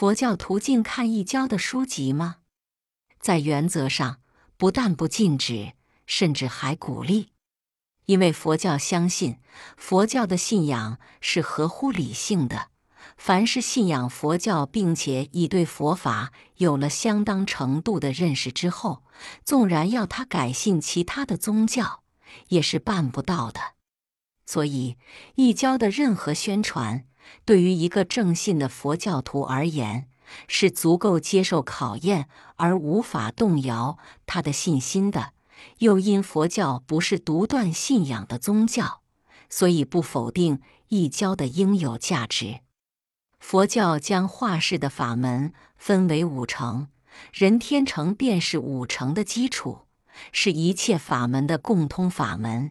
佛教徒净看异教的书籍吗？在原则上，不但不禁止，甚至还鼓励，因为佛教相信，佛教的信仰是合乎理性的。凡是信仰佛教，并且已对佛法有了相当程度的认识之后，纵然要他改信其他的宗教，也是办不到的。所以，异教的任何宣传，对于一个正信的佛教徒而言，是足够接受考验而无法动摇他的信心的。又因佛教不是独断信仰的宗教，所以不否定异教的应有价值。佛教将化世的法门分为五成，人天成便是五成的基础，是一切法门的共通法门，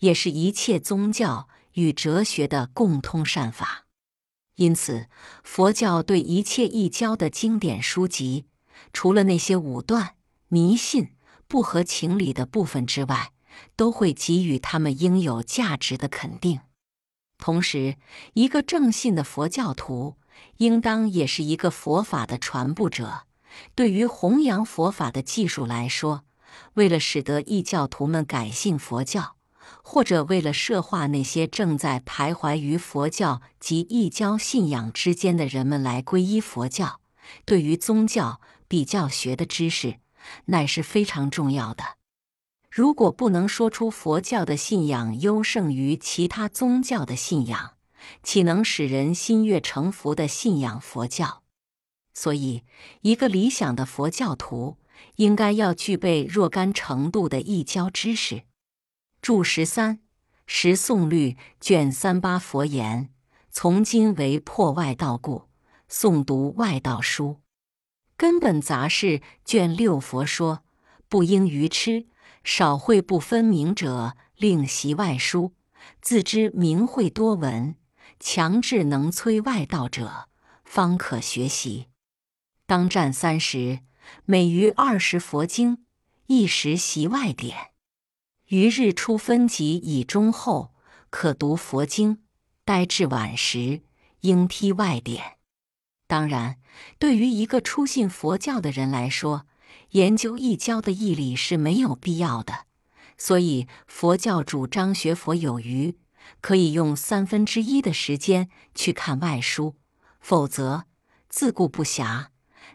也是一切宗教与哲学的共通善法。因此，佛教对一切异教的经典书籍，除了那些武断、迷信、不合情理的部分之外，都会给予他们应有价值的肯定。同时，一个正信的佛教徒，应当也是一个佛法的传播者。对于弘扬佛法的技术来说，为了使得异教徒们改信佛教，或者为了摄化那些正在徘徊于佛教及异教信仰之间的人们来皈依佛教，对于宗教比较学的知识，乃是非常重要的。如果不能说出佛教的信仰优胜于其他宗教的信仰，岂能使人心悦诚服的信仰佛教？所以，一个理想的佛教徒应该要具备若干程度的异教知识。注十三，十诵律卷三八佛言：从今为破外道故，诵读外道书。根本杂事卷六佛说：不应愚痴。少会不分明者，另习外书；自知明慧多闻，强制能摧外道者，方可学习。当占三十，每于二十佛经，一时习外典。于日出分级以中后，可读佛经。待至晚时，应批外典。当然，对于一个初信佛教的人来说，研究一教的义理是没有必要的，所以佛教主张学佛有余，可以用三分之一的时间去看外书；否则自顾不暇，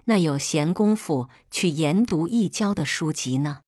那有闲工夫去研读一教的书籍呢？